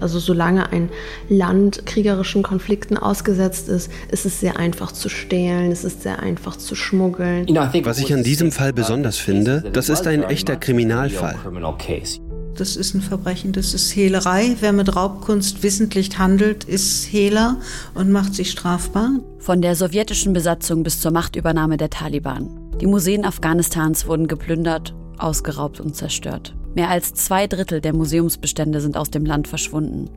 Also solange ein Land kriegerischen Konflikten ausgesetzt ist, ist es sehr einfach zu stehlen, es ist sehr einfach zu schmuggeln. Was ich an diesem Fall besonders finde, das ist ein echter Kriminalfall. Das ist ein Verbrechen, das ist Hehlerei. Wer mit Raubkunst wissentlich handelt, ist Hehler und macht sich strafbar. Von der sowjetischen Besatzung bis zur Machtübernahme der Taliban. Die Museen Afghanistans wurden geplündert, ausgeraubt und zerstört. Mehr als zwei Drittel der Museumsbestände sind aus dem Land verschwunden.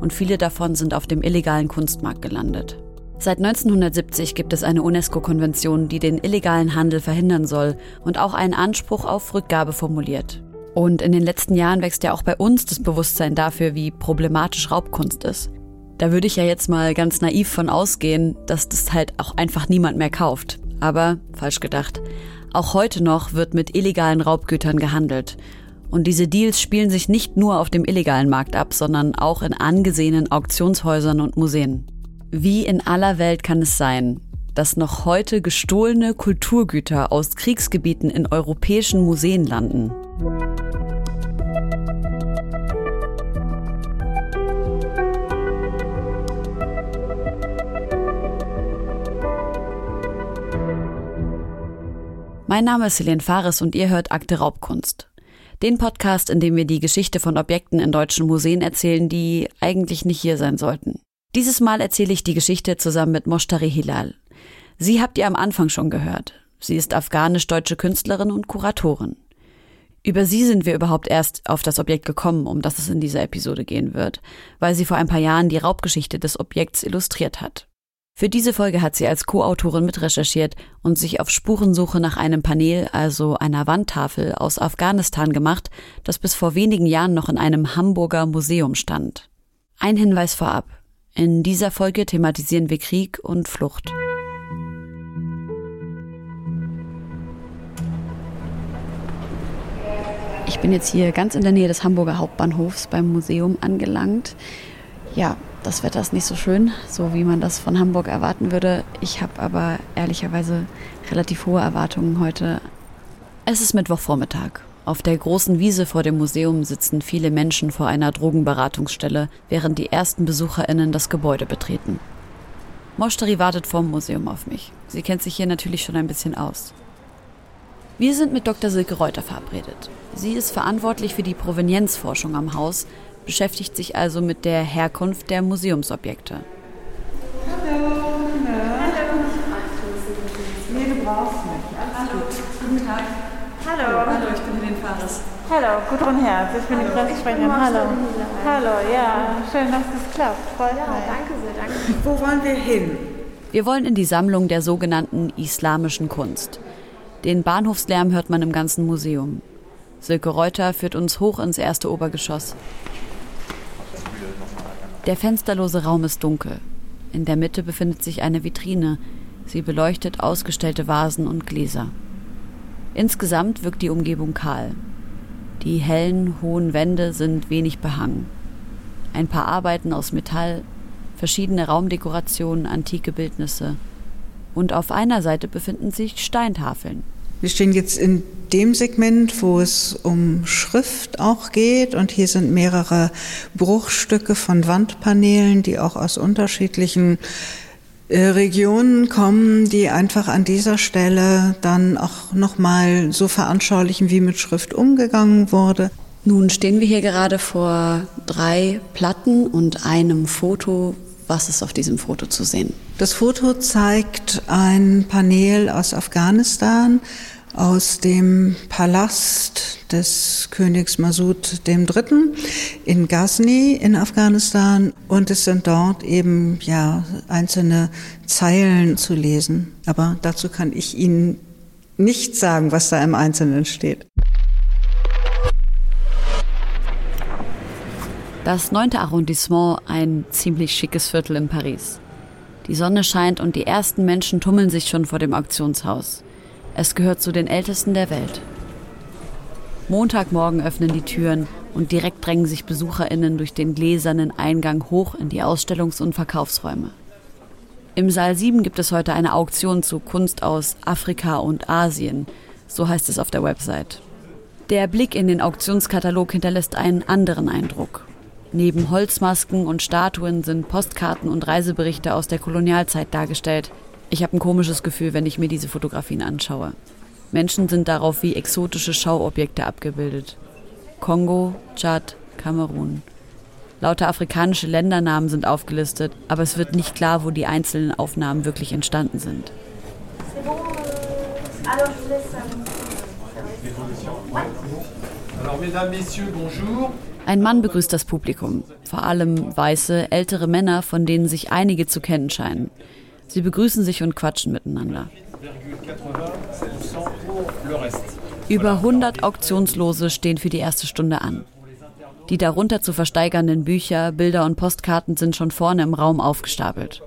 Und viele davon sind auf dem illegalen Kunstmarkt gelandet. Seit 1970 gibt es eine UNESCO-Konvention, die den illegalen Handel verhindern soll und auch einen Anspruch auf Rückgabe formuliert. Und in den letzten Jahren wächst ja auch bei uns das Bewusstsein dafür, wie problematisch Raubkunst ist. Da würde ich ja jetzt mal ganz naiv von ausgehen, dass das halt auch einfach niemand mehr kauft. Aber falsch gedacht. Auch heute noch wird mit illegalen Raubgütern gehandelt. Und diese Deals spielen sich nicht nur auf dem illegalen Markt ab, sondern auch in angesehenen Auktionshäusern und Museen. Wie in aller Welt kann es sein, dass noch heute gestohlene Kulturgüter aus Kriegsgebieten in europäischen Museen landen? Mein Name ist Helene Fares und ihr hört Akte Raubkunst. Den Podcast, in dem wir die Geschichte von Objekten in deutschen Museen erzählen, die eigentlich nicht hier sein sollten. Dieses Mal erzähle ich die Geschichte zusammen mit Moshtari Hilal. Sie habt ihr am Anfang schon gehört. Sie ist afghanisch-deutsche Künstlerin und Kuratorin. Über sie sind wir überhaupt erst auf das Objekt gekommen, um das es in dieser Episode gehen wird, weil sie vor ein paar Jahren die Raubgeschichte des Objekts illustriert hat. Für diese Folge hat sie als Co-Autorin mitrecherchiert und sich auf Spurensuche nach einem Panel, also einer Wandtafel aus Afghanistan gemacht, das bis vor wenigen Jahren noch in einem Hamburger Museum stand. Ein Hinweis vorab. In dieser Folge thematisieren wir Krieg und Flucht. Ich bin jetzt hier ganz in der Nähe des Hamburger Hauptbahnhofs beim Museum angelangt. Ja, das Wetter ist nicht so schön, so wie man das von Hamburg erwarten würde. Ich habe aber ehrlicherweise relativ hohe Erwartungen heute. Es ist Mittwochvormittag. Auf der großen Wiese vor dem Museum sitzen viele Menschen vor einer Drogenberatungsstelle, während die ersten BesucherInnen das Gebäude betreten. Moshtari wartet vorm Museum auf mich. Sie kennt sich hier natürlich schon ein bisschen aus. Wir sind mit Dr. Silke Reuter verabredet. Sie ist verantwortlich für die Provenienzforschung am Haus, beschäftigt sich also mit der Herkunft der Museumsobjekte. Hallo. Hallo. Nee, du brauchst nicht. Alles gut. Guten Tag. Hallo. Hallo, ich bin Helene Fares. Hallo, Gudrun Herz, ich bin die Pressesprecherin. Hallo. Hallo, ja, schön, dass es klappt. Freut Ja, mich. danke sehr, danke. Wo wollen wir hin? Wir wollen in die Sammlung der sogenannten islamischen Kunst. Den Bahnhofslärm hört man im ganzen Museum. Silke Reuter führt uns hoch ins erste Obergeschoss. Der fensterlose Raum ist dunkel. In der Mitte befindet sich eine Vitrine. Sie beleuchtet ausgestellte Vasen und Gläser. Insgesamt wirkt die Umgebung kahl. Die hellen, hohen Wände sind wenig behangen. Ein paar Arbeiten aus Metall, verschiedene Raumdekorationen, antike Bildnisse. Und auf einer Seite befinden sich Steintafeln. Wir stehen jetzt in dem Segment, wo es um Schrift auch geht. Und hier sind mehrere Bruchstücke von Wandpaneelen, die auch aus unterschiedlichen äh, Regionen kommen, die einfach an dieser Stelle dann auch nochmal so veranschaulichen, wie mit Schrift umgegangen wurde. Nun stehen wir hier gerade vor drei Platten und einem Foto. Was ist auf diesem Foto zu sehen? Das Foto zeigt ein Panel aus Afghanistan, aus dem Palast des Königs Masud III. in Ghazni in Afghanistan. Und es sind dort eben ja einzelne Zeilen zu lesen. Aber dazu kann ich Ihnen nicht sagen, was da im Einzelnen steht. Das neunte Arrondissement, ein ziemlich schickes Viertel in Paris. Die Sonne scheint und die ersten Menschen tummeln sich schon vor dem Auktionshaus. Es gehört zu den ältesten der Welt. Montagmorgen öffnen die Türen und direkt drängen sich BesucherInnen durch den gläsernen Eingang hoch in die Ausstellungs- und Verkaufsräume. Im Saal 7 gibt es heute eine Auktion zu Kunst aus Afrika und Asien, so heißt es auf der Website. Der Blick in den Auktionskatalog hinterlässt einen anderen Eindruck. Neben Holzmasken und Statuen sind Postkarten und Reiseberichte aus der Kolonialzeit dargestellt. Ich habe ein komisches Gefühl, wenn ich mir diese Fotografien anschaue. Menschen sind darauf wie exotische Schauobjekte abgebildet. Kongo, Tschad, Kamerun. Lauter afrikanische Ländernamen sind aufgelistet, aber es wird nicht klar, wo die einzelnen Aufnahmen wirklich entstanden sind. Ein Mann begrüßt das Publikum, vor allem weiße, ältere Männer, von denen sich einige zu kennen scheinen. Sie begrüßen sich und quatschen miteinander. Über 100 Auktionslose stehen für die erste Stunde an. Die darunter zu versteigernden Bücher, Bilder und Postkarten sind schon vorne im Raum aufgestapelt.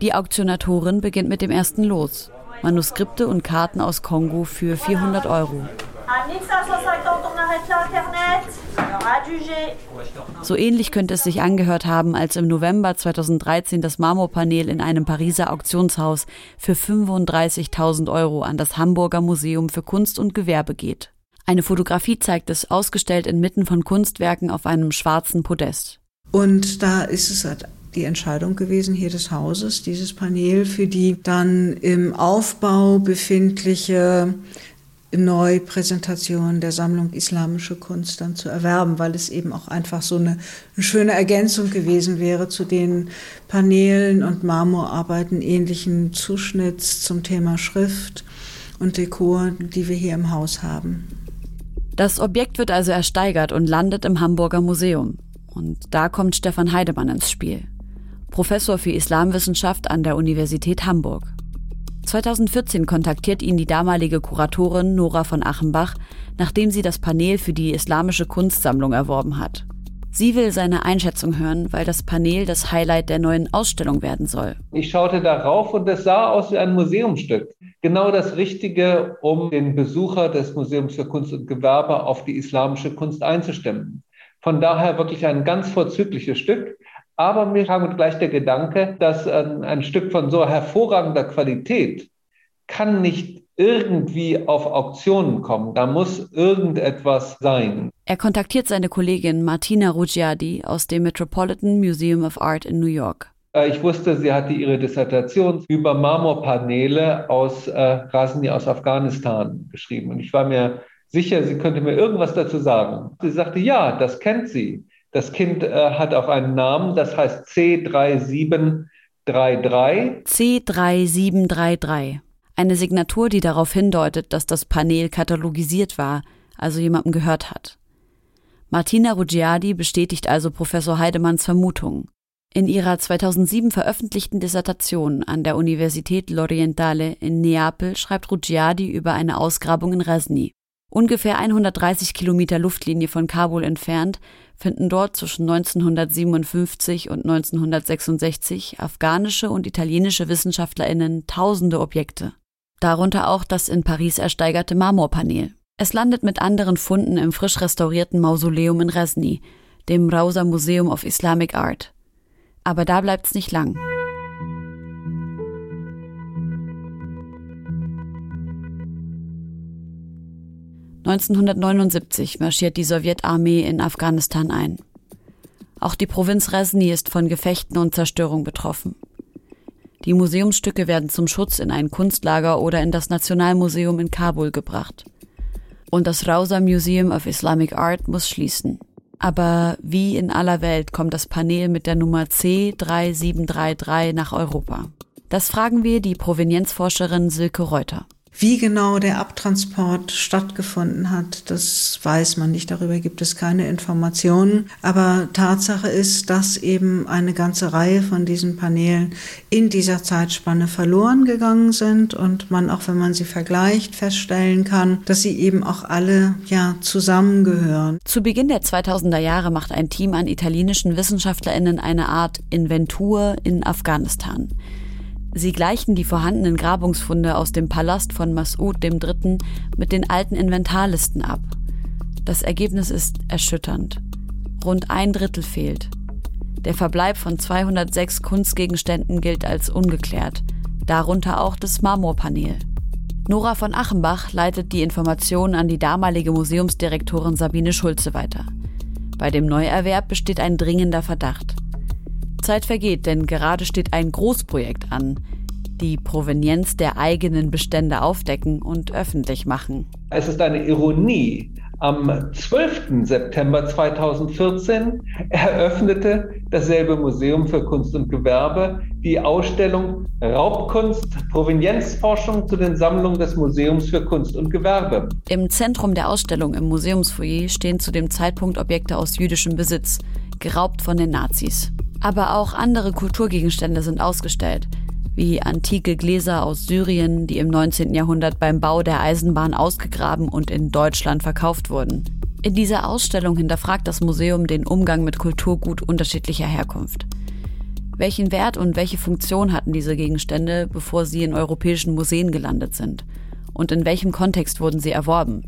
Die Auktionatorin beginnt mit dem ersten Los. Manuskripte und Karten aus Kongo für 400 Euro. So ähnlich könnte es sich angehört haben, als im November 2013 das Marmorpanel in einem Pariser Auktionshaus für 35.000 Euro an das Hamburger Museum für Kunst und Gewerbe geht. Eine Fotografie zeigt es ausgestellt inmitten von Kunstwerken auf einem schwarzen Podest. Und da ist es halt die Entscheidung gewesen hier des Hauses, dieses Panel für die dann im Aufbau befindliche Neupräsentation der Sammlung Islamische Kunst dann zu erwerben, weil es eben auch einfach so eine, eine schöne Ergänzung gewesen wäre zu den Paneelen und Marmorarbeiten ähnlichen Zuschnitts zum Thema Schrift und Dekor, die wir hier im Haus haben. Das Objekt wird also ersteigert und landet im Hamburger Museum. Und da kommt Stefan Heidemann ins Spiel. Professor für Islamwissenschaft an der Universität Hamburg. 2014 kontaktiert ihn die damalige Kuratorin Nora von Achenbach, nachdem sie das Panel für die Islamische Kunstsammlung erworben hat. Sie will seine Einschätzung hören, weil das Panel das Highlight der neuen Ausstellung werden soll. Ich schaute darauf und es sah aus wie ein Museumsstück. Genau das Richtige, um den Besucher des Museums für Kunst und Gewerbe auf die islamische Kunst einzustimmen. Von daher wirklich ein ganz vorzügliches Stück. Aber mir kam gleich der Gedanke, dass ein, ein Stück von so hervorragender Qualität kann nicht irgendwie auf Auktionen kommen. Da muss irgendetwas sein. Er kontaktiert seine Kollegin Martina Ruggiardi aus dem Metropolitan Museum of Art in New York. Äh, ich wusste, sie hatte ihre Dissertation über Marmorpaneele aus äh, Rasni aus Afghanistan geschrieben. Und ich war mir sicher, sie könnte mir irgendwas dazu sagen. Sie sagte, ja, das kennt sie. Das Kind äh, hat auch einen Namen, das heißt C3733. C3733. Eine Signatur, die darauf hindeutet, dass das Panel katalogisiert war, also jemandem gehört hat. Martina Ruggiardi bestätigt also Professor Heidemanns Vermutung. In ihrer 2007 veröffentlichten Dissertation an der Universität L'Orientale in Neapel schreibt Ruggiardi über eine Ausgrabung in Resni. Ungefähr 130 Kilometer Luftlinie von Kabul entfernt finden dort zwischen 1957 und 1966 afghanische und italienische Wissenschaftlerinnen tausende Objekte. Darunter auch das in Paris ersteigerte Marmorpanel. Es landet mit anderen Funden im frisch restaurierten Mausoleum in Resni, dem Rausa Museum of Islamic Art. Aber da bleibt's nicht lang. 1979 marschiert die Sowjetarmee in Afghanistan ein. Auch die Provinz Resni ist von Gefechten und Zerstörung betroffen. Die Museumsstücke werden zum Schutz in ein Kunstlager oder in das Nationalmuseum in Kabul gebracht. Und das Rausa Museum of Islamic Art muss schließen. Aber wie in aller Welt kommt das Panel mit der Nummer C3733 nach Europa? Das fragen wir die Provenienzforscherin Silke Reuter. Wie genau der Abtransport stattgefunden hat, das weiß man nicht. Darüber gibt es keine Informationen. Aber Tatsache ist, dass eben eine ganze Reihe von diesen Paneelen in dieser Zeitspanne verloren gegangen sind und man auch, wenn man sie vergleicht, feststellen kann, dass sie eben auch alle ja zusammengehören. Zu Beginn der 2000er Jahre macht ein Team an italienischen WissenschaftlerInnen eine Art Inventur in Afghanistan. Sie gleichen die vorhandenen Grabungsfunde aus dem Palast von Mas'ud III. mit den alten Inventarlisten ab. Das Ergebnis ist erschütternd. Rund ein Drittel fehlt. Der Verbleib von 206 Kunstgegenständen gilt als ungeklärt, darunter auch das Marmorpanel. Nora von Achenbach leitet die Informationen an die damalige Museumsdirektorin Sabine Schulze weiter. Bei dem Neuerwerb besteht ein dringender Verdacht. Zeit vergeht, denn gerade steht ein Großprojekt an. Die Provenienz der eigenen Bestände aufdecken und öffentlich machen. Es ist eine Ironie, am 12. September 2014 eröffnete dasselbe Museum für Kunst und Gewerbe die Ausstellung Raubkunst, Provenienzforschung zu den Sammlungen des Museums für Kunst und Gewerbe. Im Zentrum der Ausstellung im Museumsfoyer stehen zu dem Zeitpunkt Objekte aus jüdischem Besitz, geraubt von den Nazis. Aber auch andere Kulturgegenstände sind ausgestellt wie antike Gläser aus Syrien, die im 19. Jahrhundert beim Bau der Eisenbahn ausgegraben und in Deutschland verkauft wurden. In dieser Ausstellung hinterfragt das Museum den Umgang mit Kulturgut unterschiedlicher Herkunft. Welchen Wert und welche Funktion hatten diese Gegenstände, bevor sie in europäischen Museen gelandet sind? Und in welchem Kontext wurden sie erworben?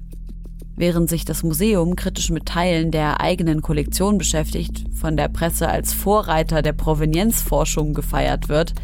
Während sich das Museum kritisch mit Teilen der eigenen Kollektion beschäftigt, von der Presse als Vorreiter der Provenienzforschung gefeiert wird,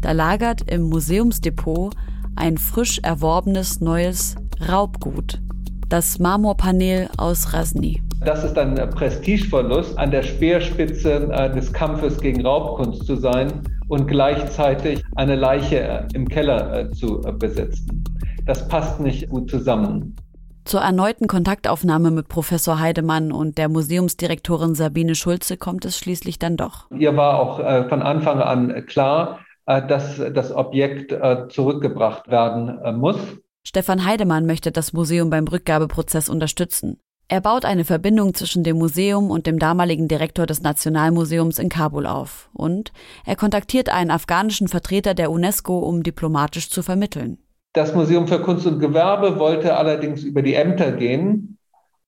da lagert im Museumsdepot ein frisch erworbenes neues Raubgut, das Marmorpanel aus Rasni. Das ist ein Prestigeverlust, an der Speerspitze äh, des Kampfes gegen Raubkunst zu sein und gleichzeitig eine Leiche äh, im Keller äh, zu besitzen. Das passt nicht gut zusammen. Zur erneuten Kontaktaufnahme mit Professor Heidemann und der Museumsdirektorin Sabine Schulze kommt es schließlich dann doch. Ihr war auch von Anfang an klar, äh, dass das Objekt äh, zurückgebracht werden äh, muss. Stefan Heidemann möchte das Museum beim Rückgabeprozess unterstützen. Er baut eine Verbindung zwischen dem Museum und dem damaligen Direktor des Nationalmuseums in Kabul auf. Und er kontaktiert einen afghanischen Vertreter der UNESCO, um diplomatisch zu vermitteln. Das Museum für Kunst und Gewerbe wollte allerdings über die Ämter gehen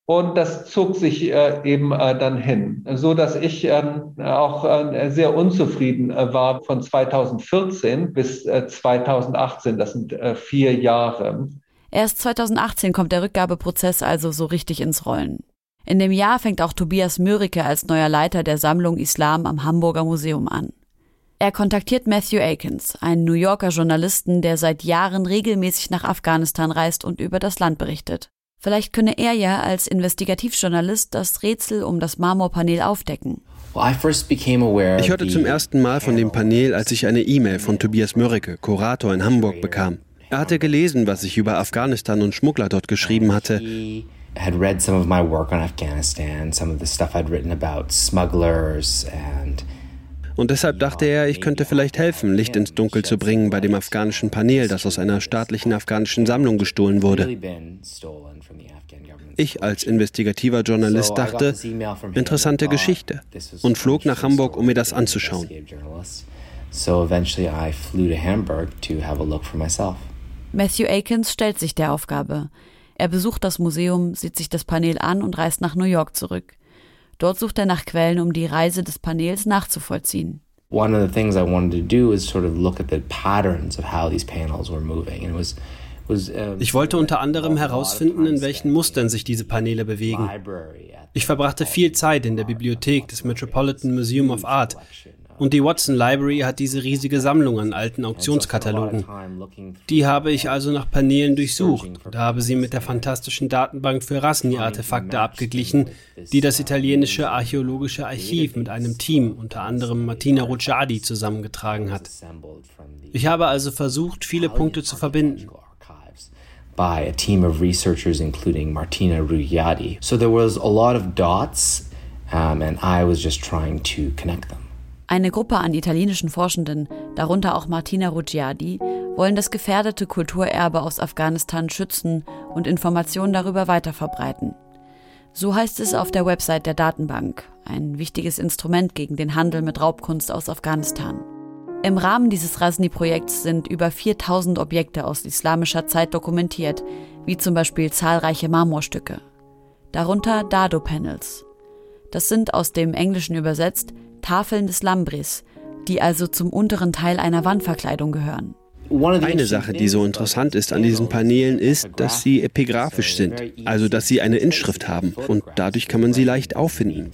und das zog sich äh, eben äh, dann hin, so dass ich äh, auch äh, sehr unzufrieden äh, war von 2014 bis 2018. Äh, das sind vier Jahre. Erst 2018 kommt der Rückgabeprozess also so richtig ins Rollen. In dem Jahr fängt auch Tobias Mörike als neuer Leiter der Sammlung Islam am Hamburger Museum an. Er kontaktiert Matthew Akins, einen New Yorker Journalisten, der seit Jahren regelmäßig nach Afghanistan reist und über das Land berichtet. Vielleicht könne er ja als Investigativjournalist das Rätsel um das Marmorpanel aufdecken. Ich hörte zum ersten Mal von dem Panel, als ich eine E-Mail von Tobias Mörike, Kurator in Hamburg, bekam. Er hatte gelesen, was ich über Afghanistan und Schmuggler dort geschrieben hatte. had read some of my work on Afghanistan, some of the stuff I'd written about smugglers and und deshalb dachte er, ich könnte vielleicht helfen, Licht ins Dunkel zu bringen bei dem afghanischen Panel, das aus einer staatlichen afghanischen Sammlung gestohlen wurde. Ich als investigativer Journalist dachte, interessante Geschichte und flog nach Hamburg, um mir das anzuschauen. Matthew Akins stellt sich der Aufgabe. Er besucht das Museum, sieht sich das Panel an und reist nach New York zurück. Dort sucht er nach Quellen, um die Reise des Panels nachzuvollziehen. One of the things I wanted to do is sort of look at the patterns of how these panels were moving. And it was ich wollte unter anderem herausfinden, in welchen Mustern sich diese Paneele bewegen. Ich verbrachte viel Zeit in der Bibliothek des Metropolitan Museum of Art und die Watson Library hat diese riesige Sammlung an alten Auktionskatalogen. Die habe ich also nach Paneelen durchsucht und habe sie mit der fantastischen Datenbank für Rasni-Artefakte abgeglichen, die das italienische archäologische Archiv mit einem Team, unter anderem Martina Rucciardi, zusammengetragen hat. Ich habe also versucht, viele Punkte zu verbinden by a team of researchers, including Martina Ruggiati. So there was a lot of dots, um, and I was just trying to connect them. Eine Gruppe an italienischen Forschenden, darunter auch Martina Ruggiardi, wollen das gefährdete Kulturerbe aus Afghanistan schützen und Informationen darüber weiterverbreiten. So heißt es auf der Website der Datenbank, ein wichtiges Instrument gegen den Handel mit Raubkunst aus Afghanistan. Im Rahmen dieses Rasni-Projekts sind über 4000 Objekte aus islamischer Zeit dokumentiert, wie zum Beispiel zahlreiche Marmorstücke. Darunter Dado-Panels. Das sind aus dem Englischen übersetzt Tafeln des Lambris, die also zum unteren Teil einer Wandverkleidung gehören. Eine Sache, die so interessant ist an diesen Paneelen, ist, dass sie epigraphisch sind, also dass sie eine Inschrift haben und dadurch kann man sie leicht auffinden.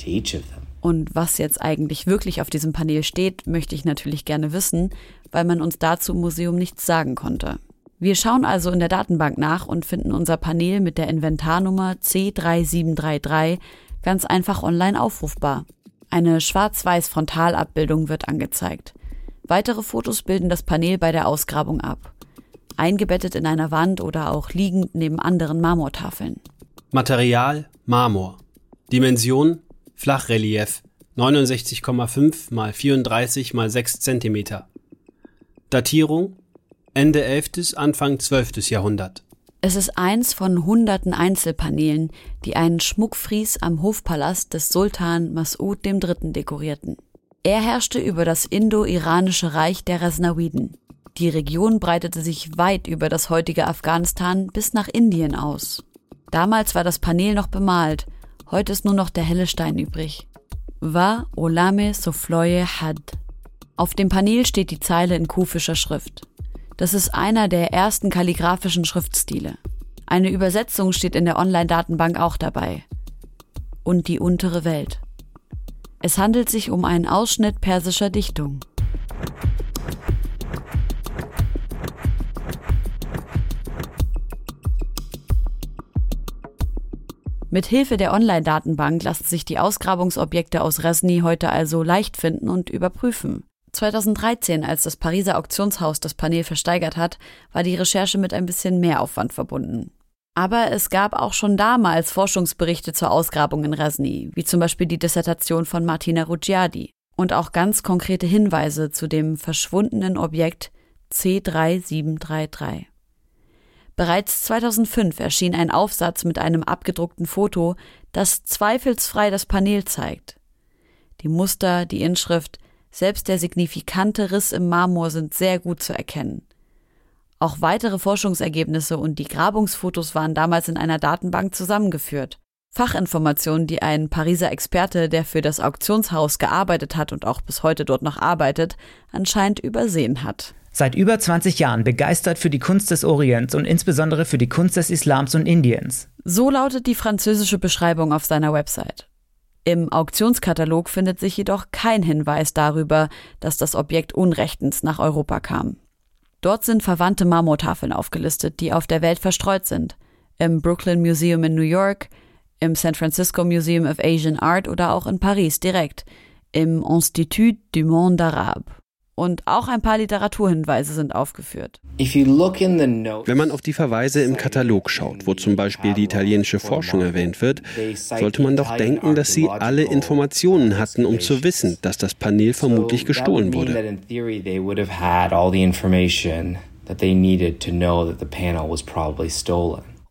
Und was jetzt eigentlich wirklich auf diesem Panel steht, möchte ich natürlich gerne wissen, weil man uns dazu im Museum nichts sagen konnte. Wir schauen also in der Datenbank nach und finden unser Panel mit der Inventarnummer C3733 ganz einfach online aufrufbar. Eine schwarz-weiß Frontalabbildung wird angezeigt. Weitere Fotos bilden das Panel bei der Ausgrabung ab. Eingebettet in einer Wand oder auch liegend neben anderen Marmortafeln. Material Marmor. Dimension Flachrelief 69,5 mal 34 mal 6 cm. Datierung Ende 11. Anfang 12. Jahrhundert. Es ist eins von hunderten Einzelpaneelen, die einen Schmuckfries am Hofpalast des Sultan Mas'ud III. dekorierten. Er herrschte über das indo-iranische Reich der Rasnawiden. Die Region breitete sich weit über das heutige Afghanistan bis nach Indien aus. Damals war das Panel noch bemalt, heute ist nur noch der helle Stein übrig. Va Olame Sofloye Had. Auf dem Panel steht die Zeile in kufischer Schrift. Das ist einer der ersten kalligraphischen Schriftstile. Eine Übersetzung steht in der Online-Datenbank auch dabei. Und die untere Welt. Es handelt sich um einen Ausschnitt persischer Dichtung. Mit Hilfe der Online-Datenbank lassen sich die Ausgrabungsobjekte aus Resni heute also leicht finden und überprüfen. 2013, als das Pariser Auktionshaus das Panel versteigert hat, war die Recherche mit ein bisschen mehr Aufwand verbunden. Aber es gab auch schon damals Forschungsberichte zur Ausgrabung in Rasni, wie zum Beispiel die Dissertation von Martina Ruggiardi und auch ganz konkrete Hinweise zu dem verschwundenen Objekt C3733. Bereits 2005 erschien ein Aufsatz mit einem abgedruckten Foto, das zweifelsfrei das Panel zeigt. Die Muster, die Inschrift, selbst der signifikante Riss im Marmor sind sehr gut zu erkennen. Auch weitere Forschungsergebnisse und die Grabungsfotos waren damals in einer Datenbank zusammengeführt. Fachinformationen, die ein Pariser Experte, der für das Auktionshaus gearbeitet hat und auch bis heute dort noch arbeitet, anscheinend übersehen hat. Seit über 20 Jahren begeistert für die Kunst des Orients und insbesondere für die Kunst des Islams und Indiens. So lautet die französische Beschreibung auf seiner Website. Im Auktionskatalog findet sich jedoch kein Hinweis darüber, dass das Objekt unrechtens nach Europa kam. Dort sind verwandte Marmortafeln aufgelistet, die auf der Welt verstreut sind. Im Brooklyn Museum in New York, im San Francisco Museum of Asian Art oder auch in Paris direkt, im Institut du Monde Arabe und auch ein paar Literaturhinweise sind aufgeführt. Wenn man auf die Verweise im Katalog schaut, wo zum Beispiel die italienische Forschung erwähnt wird, sollte man doch denken, dass sie alle Informationen hatten, um zu wissen, dass das Panel vermutlich gestohlen wurde.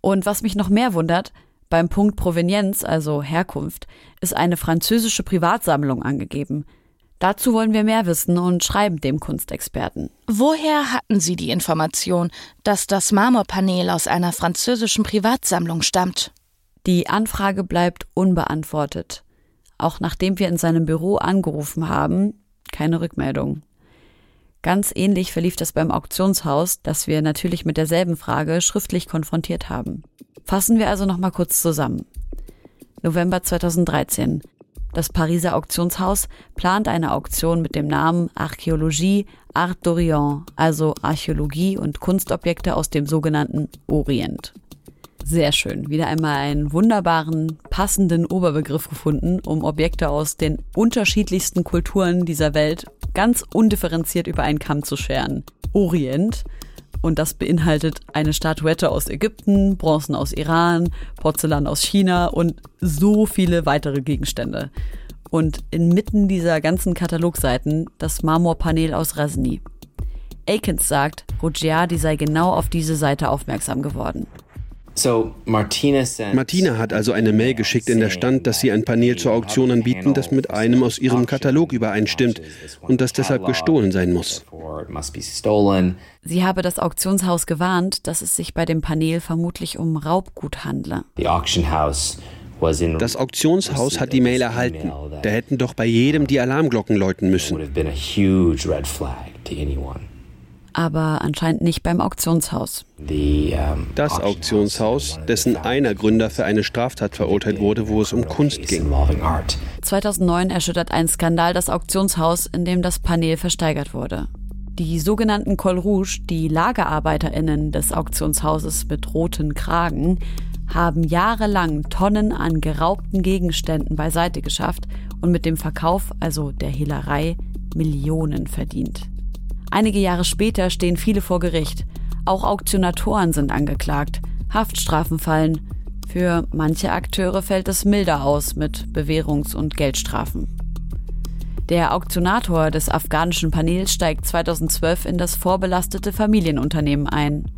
Und was mich noch mehr wundert, beim Punkt Provenienz, also Herkunft, ist eine französische Privatsammlung angegeben. Dazu wollen wir mehr wissen und schreiben dem Kunstexperten. Woher hatten Sie die Information, dass das Marmorpanel aus einer französischen Privatsammlung stammt? Die Anfrage bleibt unbeantwortet. Auch nachdem wir in seinem Büro angerufen haben, keine Rückmeldung. Ganz ähnlich verlief das beim Auktionshaus, das wir natürlich mit derselben Frage schriftlich konfrontiert haben. Fassen wir also noch mal kurz zusammen. November 2013. Das Pariser Auktionshaus plant eine Auktion mit dem Namen Archäologie Art d'Orient, also Archäologie und Kunstobjekte aus dem sogenannten Orient. Sehr schön. Wieder einmal einen wunderbaren, passenden Oberbegriff gefunden, um Objekte aus den unterschiedlichsten Kulturen dieser Welt ganz undifferenziert über einen Kamm zu scheren. Orient. Und das beinhaltet eine Statuette aus Ägypten, Bronzen aus Iran, Porzellan aus China und so viele weitere Gegenstände. Und inmitten dieser ganzen Katalogseiten das Marmorpanel aus Rasni. Akins sagt, Ruggiardi sei genau auf diese Seite aufmerksam geworden. Martina hat also eine Mail geschickt, in der stand, dass sie ein Panel zur Auktion anbieten, das mit einem aus ihrem Katalog übereinstimmt und das deshalb gestohlen sein muss. Sie habe das Auktionshaus gewarnt, dass es sich bei dem Panel vermutlich um Raubgut handle. Das Auktionshaus hat die Mail erhalten. Da hätten doch bei jedem die Alarmglocken läuten müssen aber anscheinend nicht beim Auktionshaus. Das Auktionshaus, dessen einer Gründer für eine Straftat verurteilt wurde, wo es um Kunst ging. 2009 erschüttert ein Skandal das Auktionshaus, in dem das Panel versteigert wurde. Die sogenannten Col Rouge, die LagerarbeiterInnen des Auktionshauses mit roten Kragen, haben jahrelang Tonnen an geraubten Gegenständen beiseite geschafft und mit dem Verkauf, also der Hehlerei, Millionen verdient. Einige Jahre später stehen viele vor Gericht. Auch Auktionatoren sind angeklagt. Haftstrafen fallen. Für manche Akteure fällt es milder aus mit Bewährungs- und Geldstrafen. Der Auktionator des afghanischen Panels steigt 2012 in das vorbelastete Familienunternehmen ein.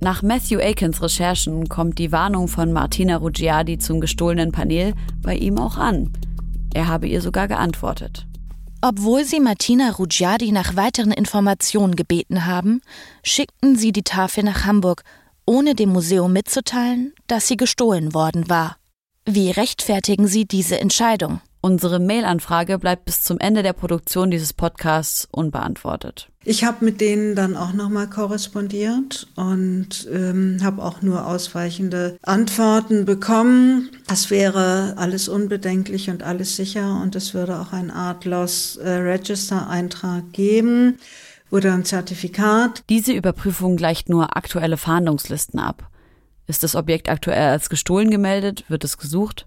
Nach Matthew Akins Recherchen kommt die Warnung von Martina Ruggiadi zum gestohlenen Panel bei ihm auch an. Er habe ihr sogar geantwortet. Obwohl sie Martina Ruggiadi nach weiteren Informationen gebeten haben, schickten sie die Tafel nach Hamburg, ohne dem Museum mitzuteilen, dass sie gestohlen worden war. Wie rechtfertigen sie diese Entscheidung? Unsere Mail-Anfrage bleibt bis zum Ende der Produktion dieses Podcasts unbeantwortet. Ich habe mit denen dann auch nochmal korrespondiert und ähm, habe auch nur ausweichende Antworten bekommen. Das wäre alles unbedenklich und alles sicher und es würde auch ein Art Loss äh, Register Eintrag geben oder ein Zertifikat. Diese Überprüfung gleicht nur aktuelle Fahndungslisten ab. Ist das Objekt aktuell als gestohlen gemeldet, wird es gesucht?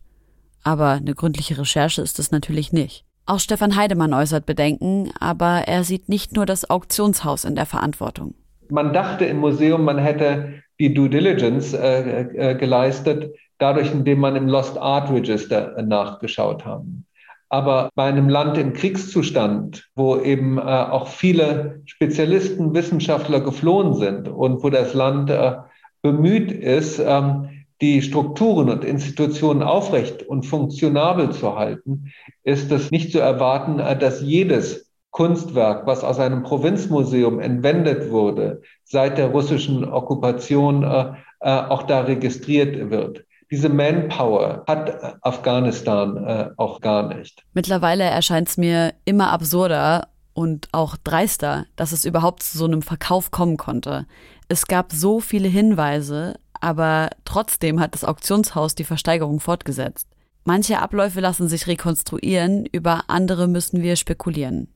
Aber eine gründliche Recherche ist es natürlich nicht. Auch Stefan Heidemann äußert Bedenken, aber er sieht nicht nur das Auktionshaus in der Verantwortung. Man dachte im Museum, man hätte die Due Diligence äh, äh, geleistet, dadurch, indem man im Lost Art Register äh, nachgeschaut haben. Aber bei einem Land im Kriegszustand, wo eben äh, auch viele Spezialisten, Wissenschaftler geflohen sind und wo das Land äh, bemüht ist, ähm, die Strukturen und Institutionen aufrecht und funktionabel zu halten, ist es nicht zu erwarten, dass jedes Kunstwerk, was aus einem Provinzmuseum entwendet wurde, seit der russischen Okkupation äh, äh, auch da registriert wird. Diese Manpower hat Afghanistan äh, auch gar nicht. Mittlerweile erscheint es mir immer absurder und auch dreister, dass es überhaupt zu so einem Verkauf kommen konnte. Es gab so viele Hinweise, aber trotzdem hat das Auktionshaus die Versteigerung fortgesetzt. Manche Abläufe lassen sich rekonstruieren, über andere müssen wir spekulieren.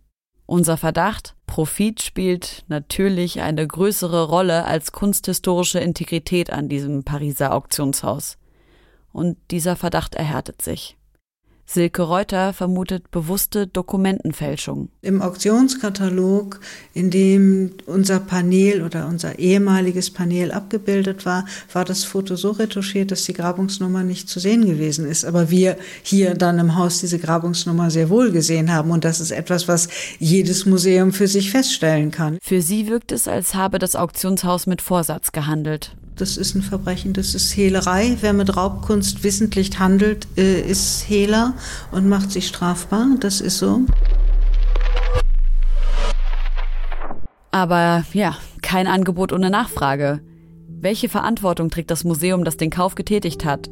Unser Verdacht, Profit spielt natürlich eine größere Rolle als kunsthistorische Integrität an diesem Pariser Auktionshaus. Und dieser Verdacht erhärtet sich. Silke Reuter vermutet bewusste Dokumentenfälschung. Im Auktionskatalog, in dem unser Panel oder unser ehemaliges Panel abgebildet war, war das Foto so retuschiert, dass die Grabungsnummer nicht zu sehen gewesen ist. Aber wir hier dann im Haus diese Grabungsnummer sehr wohl gesehen haben. Und das ist etwas, was jedes Museum für sich feststellen kann. Für sie wirkt es, als habe das Auktionshaus mit Vorsatz gehandelt. Das ist ein Verbrechen, das ist Hehlerei. Wer mit Raubkunst wissentlich handelt, äh, ist Hehler und macht sich strafbar. Das ist so. Aber ja, kein Angebot ohne Nachfrage. Welche Verantwortung trägt das Museum, das den Kauf getätigt hat?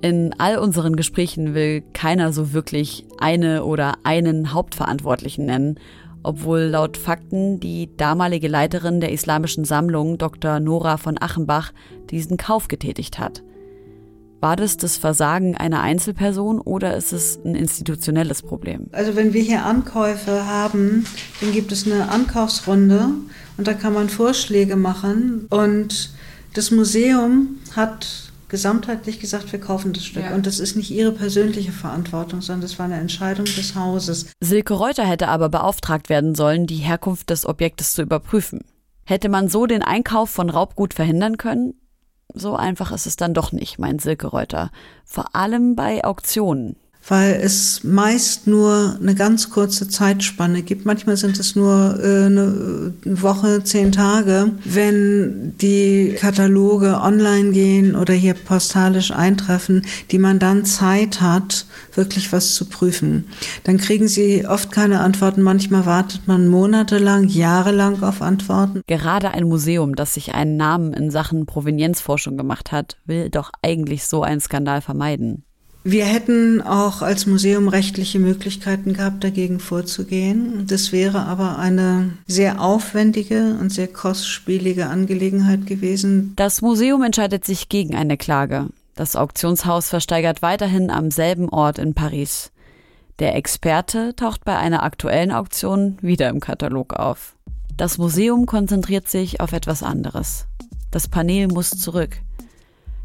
In all unseren Gesprächen will keiner so wirklich eine oder einen Hauptverantwortlichen nennen obwohl laut Fakten die damalige Leiterin der Islamischen Sammlung, Dr. Nora von Achenbach, diesen Kauf getätigt hat. War das das Versagen einer Einzelperson oder ist es ein institutionelles Problem? Also wenn wir hier Ankäufe haben, dann gibt es eine Ankaufsrunde und da kann man Vorschläge machen und das Museum hat gesamtheitlich gesagt, wir kaufen das Stück. Ja. Und das ist nicht ihre persönliche Verantwortung, sondern das war eine Entscheidung des Hauses. Silke Reuter hätte aber beauftragt werden sollen, die Herkunft des Objektes zu überprüfen. Hätte man so den Einkauf von Raubgut verhindern können? So einfach ist es dann doch nicht, meint Silke Reuter. Vor allem bei Auktionen weil es meist nur eine ganz kurze Zeitspanne gibt. Manchmal sind es nur äh, eine Woche, zehn Tage. Wenn die Kataloge online gehen oder hier postalisch eintreffen, die man dann Zeit hat, wirklich was zu prüfen, dann kriegen sie oft keine Antworten. Manchmal wartet man monatelang, jahrelang auf Antworten. Gerade ein Museum, das sich einen Namen in Sachen Provenienzforschung gemacht hat, will doch eigentlich so einen Skandal vermeiden. Wir hätten auch als Museum rechtliche Möglichkeiten gehabt, dagegen vorzugehen. Das wäre aber eine sehr aufwendige und sehr kostspielige Angelegenheit gewesen. Das Museum entscheidet sich gegen eine Klage. Das Auktionshaus versteigert weiterhin am selben Ort in Paris. Der Experte taucht bei einer aktuellen Auktion wieder im Katalog auf. Das Museum konzentriert sich auf etwas anderes. Das Panel muss zurück.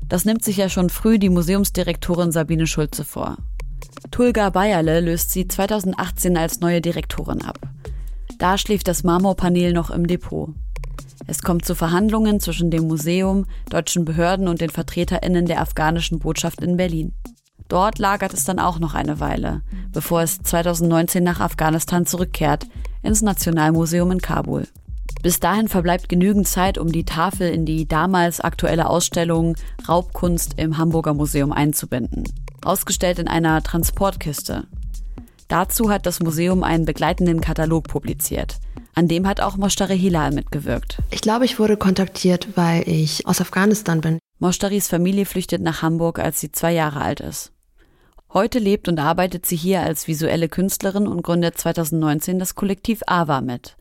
Das nimmt sich ja schon früh die Museumsdirektorin Sabine Schulze vor. Tulga Bayerle löst sie 2018 als neue Direktorin ab. Da schläft das Marmorpanel noch im Depot. Es kommt zu Verhandlungen zwischen dem Museum, deutschen Behörden und den VertreterInnen der afghanischen Botschaft in Berlin. Dort lagert es dann auch noch eine Weile, bevor es 2019 nach Afghanistan zurückkehrt, ins Nationalmuseum in Kabul. Bis dahin verbleibt genügend Zeit, um die Tafel in die damals aktuelle Ausstellung Raubkunst im Hamburger Museum einzubinden. Ausgestellt in einer Transportkiste. Dazu hat das Museum einen begleitenden Katalog publiziert. An dem hat auch Moshtari Hilal mitgewirkt. Ich glaube, ich wurde kontaktiert, weil ich aus Afghanistan bin. Moshtaris Familie flüchtet nach Hamburg, als sie zwei Jahre alt ist. Heute lebt und arbeitet sie hier als visuelle Künstlerin und gründet 2019 das Kollektiv AVA mit.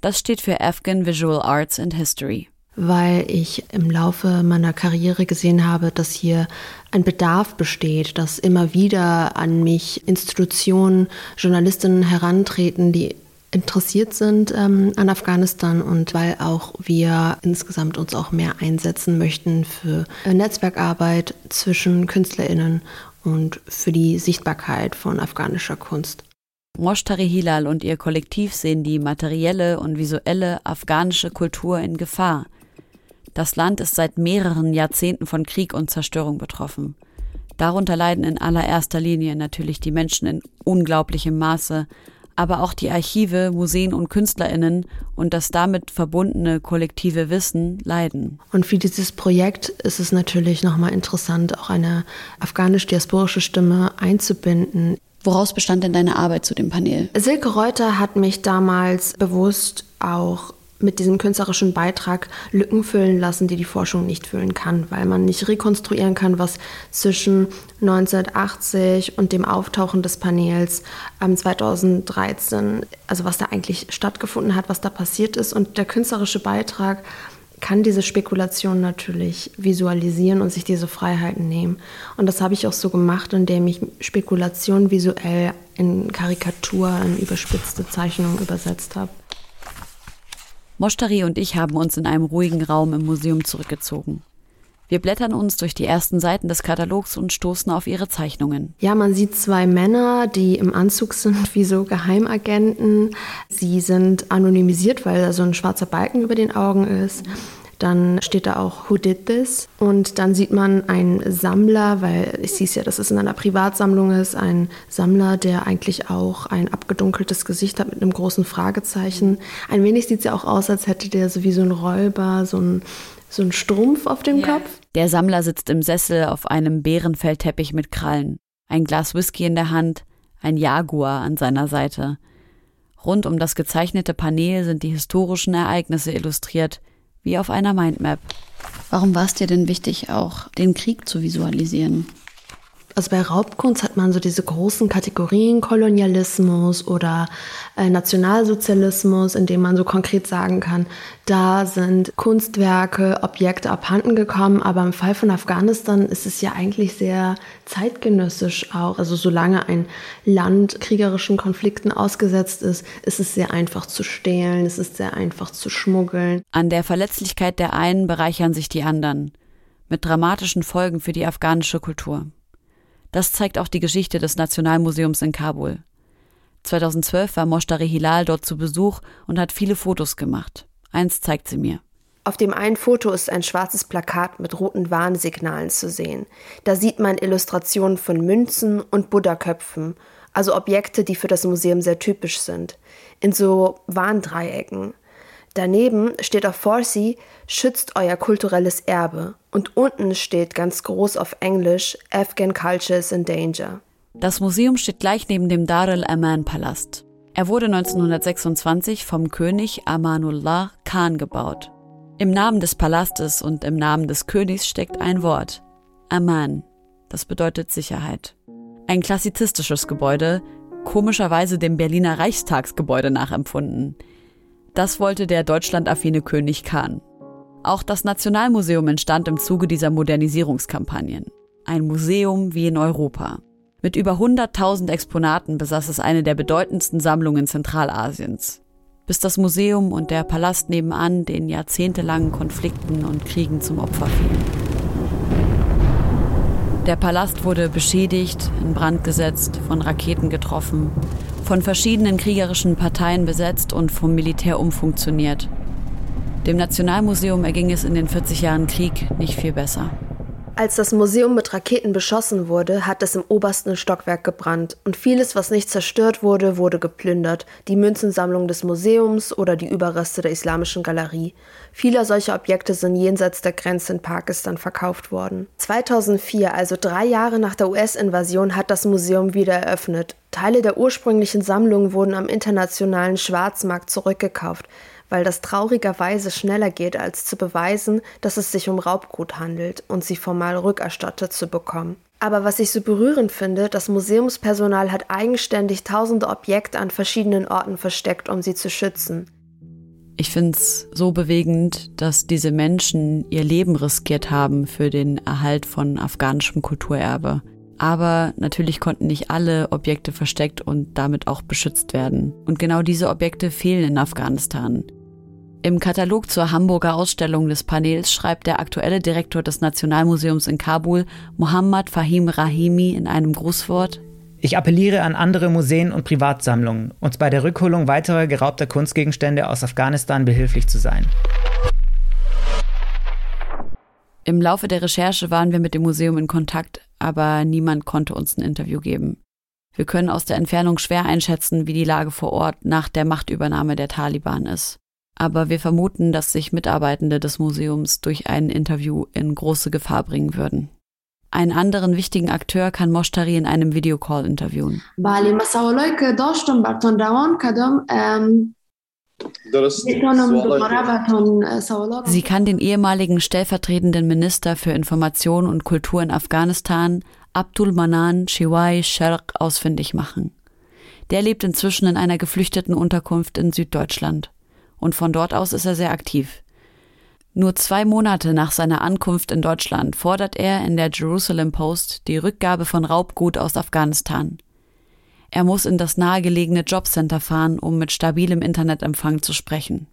Das steht für Afghan Visual Arts and History weil ich im Laufe meiner Karriere gesehen habe, dass hier ein Bedarf besteht, dass immer wieder an mich Institutionen, Journalistinnen herantreten, die interessiert sind ähm, an Afghanistan und weil auch wir insgesamt uns auch mehr einsetzen möchten für Netzwerkarbeit zwischen Künstlerinnen und für die Sichtbarkeit von afghanischer Kunst. Moshtari Hilal und ihr Kollektiv sehen die materielle und visuelle afghanische Kultur in Gefahr – das Land ist seit mehreren Jahrzehnten von Krieg und Zerstörung betroffen. Darunter leiden in allererster Linie natürlich die Menschen in unglaublichem Maße, aber auch die Archive, Museen und Künstlerinnen und das damit verbundene kollektive Wissen leiden. Und für dieses Projekt ist es natürlich nochmal interessant, auch eine afghanisch-diasporische Stimme einzubinden. Woraus bestand denn deine Arbeit zu dem Panel? Silke Reuter hat mich damals bewusst auch mit diesem künstlerischen Beitrag Lücken füllen lassen, die die Forschung nicht füllen kann, weil man nicht rekonstruieren kann, was zwischen 1980 und dem Auftauchen des Panels ähm, 2013, also was da eigentlich stattgefunden hat, was da passiert ist. Und der künstlerische Beitrag kann diese Spekulation natürlich visualisieren und sich diese Freiheiten nehmen. Und das habe ich auch so gemacht, indem ich Spekulation visuell in Karikatur, in überspitzte Zeichnungen übersetzt habe. Moshtari und ich haben uns in einem ruhigen Raum im Museum zurückgezogen. Wir blättern uns durch die ersten Seiten des Katalogs und stoßen auf ihre Zeichnungen. Ja, man sieht zwei Männer, die im Anzug sind wie so Geheimagenten. Sie sind anonymisiert, weil da so ein schwarzer Balken über den Augen ist. Dann steht da auch Who did this? Und dann sieht man einen Sammler, weil ich sehe ja, dass es in einer Privatsammlung ist, ein Sammler, der eigentlich auch ein abgedunkeltes Gesicht hat mit einem großen Fragezeichen. Ein wenig sieht es ja auch aus, als hätte der so wie so ein Räuber, so ein so ein Strumpf auf dem ja. Kopf. Der Sammler sitzt im Sessel auf einem Bärenfellteppich mit Krallen, ein Glas Whisky in der Hand, ein Jaguar an seiner Seite. Rund um das gezeichnete Panel sind die historischen Ereignisse illustriert, wie auf einer Mindmap. Warum war es dir denn wichtig, auch den Krieg zu visualisieren? Also bei Raubkunst hat man so diese großen Kategorien Kolonialismus oder äh, Nationalsozialismus, in dem man so konkret sagen kann, da sind Kunstwerke, Objekte abhanden gekommen, aber im Fall von Afghanistan ist es ja eigentlich sehr zeitgenössisch auch. Also solange ein Land kriegerischen Konflikten ausgesetzt ist, ist es sehr einfach zu stehlen, es ist sehr einfach zu schmuggeln. An der Verletzlichkeit der einen bereichern sich die anderen, mit dramatischen Folgen für die afghanische Kultur. Das zeigt auch die Geschichte des Nationalmuseums in Kabul. 2012 war Moshtari Hilal dort zu Besuch und hat viele Fotos gemacht. Eins zeigt sie mir. Auf dem einen Foto ist ein schwarzes Plakat mit roten Warnsignalen zu sehen. Da sieht man Illustrationen von Münzen und Buddha-Köpfen, also Objekte, die für das Museum sehr typisch sind, in so Warndreiecken. Daneben steht auf Farsi, schützt euer kulturelles Erbe. Und unten steht ganz groß auf Englisch, Afghan Culture is in danger. Das Museum steht gleich neben dem Dar al-Aman-Palast. Er wurde 1926 vom König Amanullah Khan gebaut. Im Namen des Palastes und im Namen des Königs steckt ein Wort. Aman. Das bedeutet Sicherheit. Ein klassizistisches Gebäude, komischerweise dem Berliner Reichstagsgebäude nachempfunden. Das wollte der deutschlandaffine König Khan. Auch das Nationalmuseum entstand im Zuge dieser Modernisierungskampagnen. Ein Museum wie in Europa. Mit über 100.000 Exponaten besaß es eine der bedeutendsten Sammlungen Zentralasiens. Bis das Museum und der Palast nebenan den jahrzehntelangen Konflikten und Kriegen zum Opfer fielen. Der Palast wurde beschädigt, in Brand gesetzt, von Raketen getroffen, von verschiedenen kriegerischen Parteien besetzt und vom Militär umfunktioniert. Dem Nationalmuseum erging es in den 40 Jahren Krieg nicht viel besser. Als das Museum mit Raketen beschossen wurde, hat es im obersten Stockwerk gebrannt und vieles, was nicht zerstört wurde, wurde geplündert. Die Münzensammlung des Museums oder die Überreste der Islamischen Galerie. Viele solcher Objekte sind jenseits der Grenze in Pakistan verkauft worden. 2004, also drei Jahre nach der US-Invasion, hat das Museum wieder eröffnet. Teile der ursprünglichen Sammlung wurden am internationalen Schwarzmarkt zurückgekauft weil das traurigerweise schneller geht, als zu beweisen, dass es sich um Raubgut handelt und sie formal rückerstattet zu bekommen. Aber was ich so berührend finde, das Museumspersonal hat eigenständig tausende Objekte an verschiedenen Orten versteckt, um sie zu schützen. Ich finde es so bewegend, dass diese Menschen ihr Leben riskiert haben für den Erhalt von afghanischem Kulturerbe. Aber natürlich konnten nicht alle Objekte versteckt und damit auch beschützt werden. Und genau diese Objekte fehlen in Afghanistan. Im Katalog zur Hamburger Ausstellung des Panels schreibt der aktuelle Direktor des Nationalmuseums in Kabul, Mohammad Fahim Rahimi, in einem Grußwort ich appelliere an andere Museen und Privatsammlungen, uns bei der Rückholung weiterer geraubter Kunstgegenstände aus Afghanistan behilflich zu sein. Im Laufe der Recherche waren wir mit dem Museum in Kontakt, aber niemand konnte uns ein Interview geben. Wir können aus der Entfernung schwer einschätzen, wie die Lage vor Ort nach der Machtübernahme der Taliban ist aber wir vermuten, dass sich Mitarbeitende des Museums durch ein Interview in große Gefahr bringen würden. Einen anderen wichtigen Akteur kann Moshtari in einem Videocall interviewen. Sie kann den ehemaligen stellvertretenden Minister für Information und Kultur in Afghanistan, Abdul Manan Shiwai Sharq, ausfindig machen. Der lebt inzwischen in einer geflüchteten Unterkunft in Süddeutschland und von dort aus ist er sehr aktiv. Nur zwei Monate nach seiner Ankunft in Deutschland fordert er in der Jerusalem Post die Rückgabe von Raubgut aus Afghanistan. Er muss in das nahegelegene Jobcenter fahren, um mit stabilem Internetempfang zu sprechen.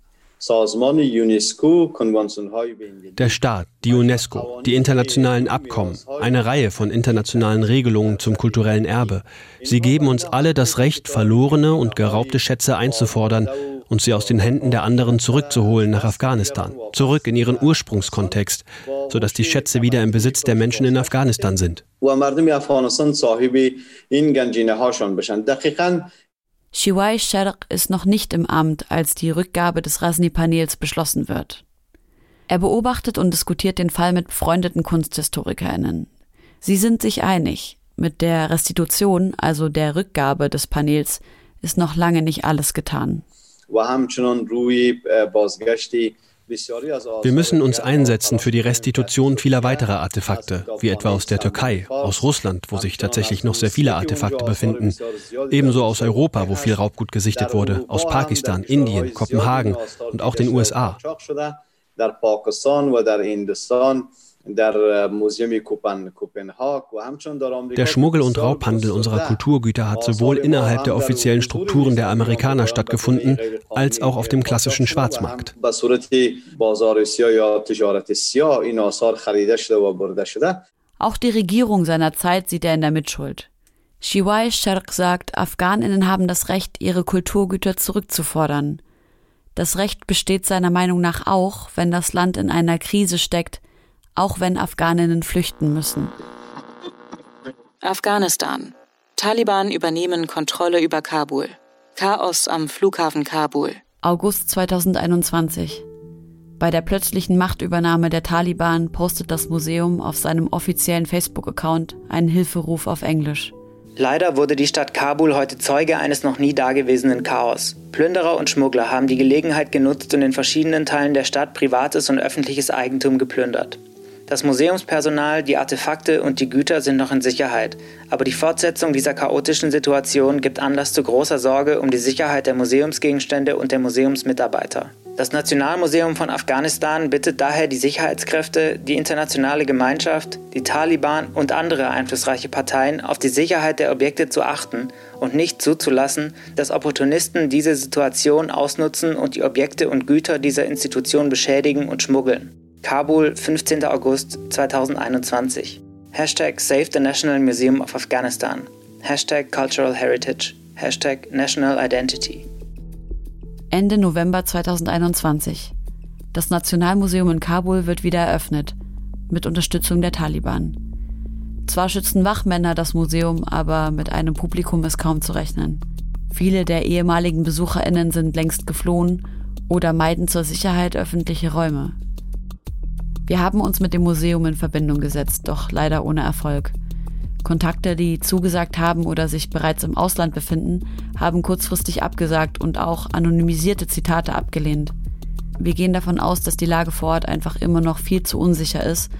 Der Staat, die UNESCO, die internationalen Abkommen, eine Reihe von internationalen Regelungen zum kulturellen Erbe. Sie geben uns alle das Recht, verlorene und geraubte Schätze einzufordern und sie aus den Händen der anderen zurückzuholen nach Afghanistan, zurück in ihren Ursprungskontext, sodass die Schätze wieder im Besitz der Menschen in Afghanistan sind. Shiwai Sharq ist noch nicht im Amt, als die Rückgabe des Rasni-Panels beschlossen wird. Er beobachtet und diskutiert den Fall mit befreundeten KunsthistorikerInnen. Sie sind sich einig, mit der Restitution, also der Rückgabe des Panels, ist noch lange nicht alles getan. Wir müssen uns einsetzen für die Restitution vieler weiterer Artefakte, wie etwa aus der Türkei, aus Russland, wo sich tatsächlich noch sehr viele Artefakte befinden, ebenso aus Europa, wo viel Raubgut gesichtet wurde, aus Pakistan, Indien, Kopenhagen und auch den USA. Der Schmuggel und Raubhandel unserer Kulturgüter hat sowohl innerhalb der offiziellen Strukturen der Amerikaner stattgefunden, als auch auf dem klassischen Schwarzmarkt. Auch die Regierung seiner Zeit sieht er in der Mitschuld. Shiwai Sharq sagt, Afghaninnen haben das Recht, ihre Kulturgüter zurückzufordern. Das Recht besteht seiner Meinung nach auch, wenn das Land in einer Krise steckt, auch wenn Afghaninnen flüchten müssen. Afghanistan. Taliban übernehmen Kontrolle über Kabul. Chaos am Flughafen Kabul. August 2021. Bei der plötzlichen Machtübernahme der Taliban postet das Museum auf seinem offiziellen Facebook-Account einen Hilferuf auf Englisch. Leider wurde die Stadt Kabul heute Zeuge eines noch nie dagewesenen Chaos. Plünderer und Schmuggler haben die Gelegenheit genutzt und in verschiedenen Teilen der Stadt privates und öffentliches Eigentum geplündert. Das Museumspersonal, die Artefakte und die Güter sind noch in Sicherheit, aber die Fortsetzung dieser chaotischen Situation gibt Anlass zu großer Sorge um die Sicherheit der Museumsgegenstände und der Museumsmitarbeiter. Das Nationalmuseum von Afghanistan bittet daher die Sicherheitskräfte, die internationale Gemeinschaft, die Taliban und andere einflussreiche Parteien auf die Sicherheit der Objekte zu achten und nicht zuzulassen, dass Opportunisten diese Situation ausnutzen und die Objekte und Güter dieser Institution beschädigen und schmuggeln. Kabul, 15. August 2021. Hashtag Save the National Museum of Afghanistan. Hashtag Cultural Heritage. Hashtag National Identity. Ende November 2021. Das Nationalmuseum in Kabul wird wieder eröffnet, mit Unterstützung der Taliban. Zwar schützen Wachmänner das Museum, aber mit einem Publikum ist kaum zu rechnen. Viele der ehemaligen Besucherinnen sind längst geflohen oder meiden zur Sicherheit öffentliche Räume. Wir haben uns mit dem Museum in Verbindung gesetzt, doch leider ohne Erfolg. Kontakte, die zugesagt haben oder sich bereits im Ausland befinden, haben kurzfristig abgesagt und auch anonymisierte Zitate abgelehnt. Wir gehen davon aus, dass die Lage vor Ort einfach immer noch viel zu unsicher ist,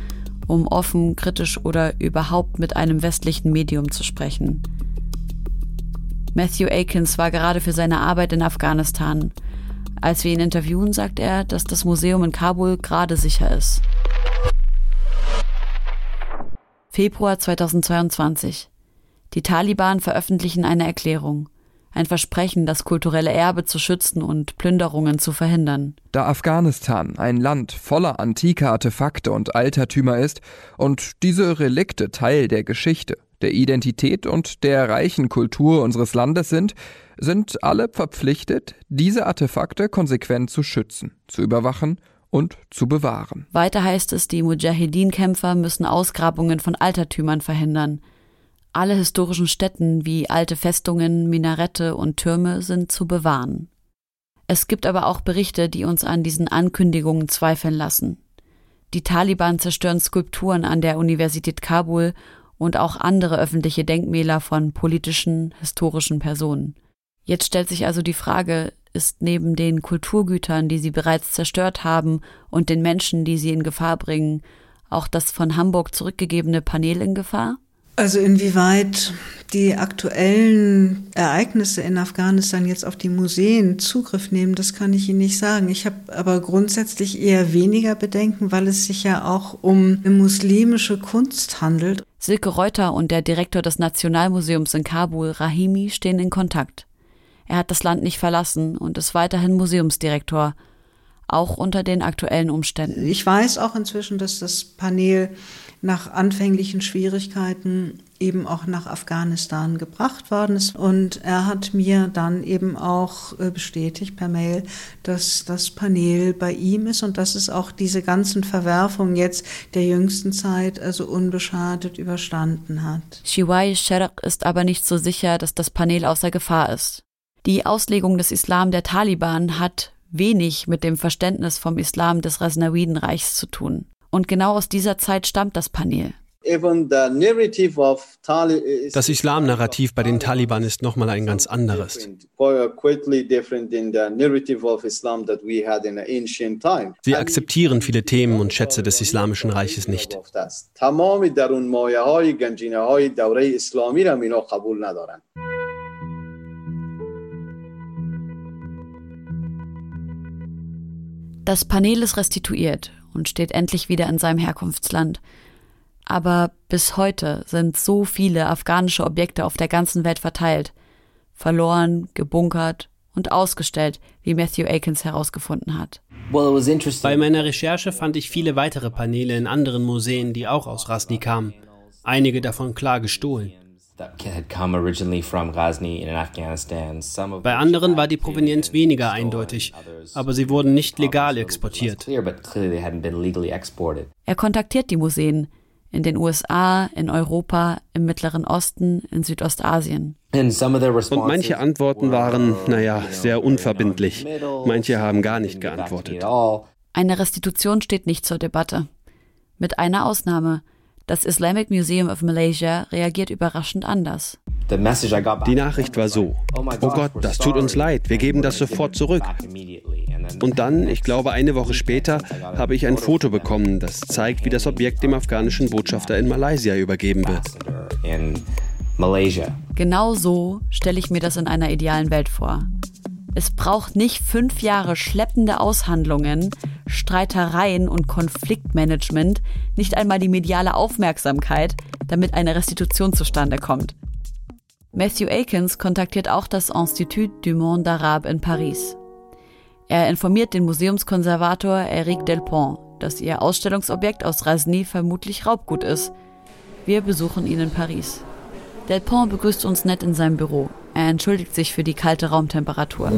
um offen, kritisch oder überhaupt mit einem westlichen Medium zu sprechen. Matthew Akins war gerade für seine Arbeit in Afghanistan. Als wir ihn interviewen, sagt er, dass das Museum in Kabul gerade sicher ist. Februar 2022. Die Taliban veröffentlichen eine Erklärung. Ein Versprechen, das kulturelle Erbe zu schützen und Plünderungen zu verhindern. Da Afghanistan ein Land voller antiker Artefakte und Altertümer ist und diese Relikte Teil der Geschichte, der Identität und der reichen Kultur unseres Landes sind, sind alle verpflichtet, diese Artefakte konsequent zu schützen, zu überwachen und zu bewahren. Weiter heißt es, die Mujahedin-Kämpfer müssen Ausgrabungen von Altertümern verhindern. Alle historischen Stätten wie alte Festungen, Minarette und Türme sind zu bewahren. Es gibt aber auch Berichte, die uns an diesen Ankündigungen zweifeln lassen. Die Taliban zerstören Skulpturen an der Universität Kabul und auch andere öffentliche Denkmäler von politischen, historischen Personen. Jetzt stellt sich also die Frage, ist neben den Kulturgütern, die sie bereits zerstört haben und den Menschen, die sie in Gefahr bringen, auch das von Hamburg zurückgegebene Panel in Gefahr? Also inwieweit die aktuellen Ereignisse in Afghanistan jetzt auf die Museen Zugriff nehmen, das kann ich Ihnen nicht sagen. Ich habe aber grundsätzlich eher weniger Bedenken, weil es sich ja auch um muslimische Kunst handelt. Silke Reuter und der Direktor des Nationalmuseums in Kabul, Rahimi, stehen in Kontakt. Er hat das Land nicht verlassen und ist weiterhin Museumsdirektor, auch unter den aktuellen Umständen. Ich weiß auch inzwischen, dass das Panel nach anfänglichen Schwierigkeiten eben auch nach Afghanistan gebracht worden ist. Und er hat mir dann eben auch äh, bestätigt per Mail, dass das Panel bei ihm ist und dass es auch diese ganzen Verwerfungen jetzt der jüngsten Zeit also unbeschadet überstanden hat. Shiwai Sherq ist aber nicht so sicher, dass das Panel außer Gefahr ist. Die Auslegung des Islam der Taliban hat wenig mit dem Verständnis vom Islam des Rasnawidenreichs zu tun. Und genau aus dieser Zeit stammt das Panel. Das Islam-Narrativ bei den Taliban ist nochmal ein ganz anderes. Sie akzeptieren viele Themen und Schätze des Islamischen Reiches nicht. Das Panel ist restituiert und steht endlich wieder in seinem Herkunftsland. Aber bis heute sind so viele afghanische Objekte auf der ganzen Welt verteilt, verloren, gebunkert und ausgestellt, wie Matthew Akins herausgefunden hat. Bei meiner Recherche fand ich viele weitere Paneele in anderen Museen, die auch aus Rasni kamen. Einige davon klar gestohlen. Bei anderen war die Provenienz weniger eindeutig, aber sie wurden nicht legal exportiert. Er kontaktiert die Museen in den USA, in Europa, im Mittleren Osten, in Südostasien. Und manche Antworten waren, naja, sehr unverbindlich. Manche haben gar nicht geantwortet. Eine Restitution steht nicht zur Debatte. Mit einer Ausnahme – das Islamic Museum of Malaysia reagiert überraschend anders. Die Nachricht war so, oh Gott, das tut uns leid, wir geben das sofort zurück. Und dann, ich glaube eine Woche später, habe ich ein Foto bekommen, das zeigt, wie das Objekt dem afghanischen Botschafter in Malaysia übergeben wird. Genau so stelle ich mir das in einer idealen Welt vor. Es braucht nicht fünf Jahre schleppende Aushandlungen, Streitereien und Konfliktmanagement, nicht einmal die mediale Aufmerksamkeit, damit eine Restitution zustande kommt. Matthew Akins kontaktiert auch das Institut du Monde Arabe in Paris. Er informiert den Museumskonservator Eric Delpont, dass ihr Ausstellungsobjekt aus Rasny vermutlich Raubgut ist. Wir besuchen ihn in Paris. Delpont begrüßt uns nett in seinem Büro. Er entschuldigt sich für die kalte Raumtemperatur.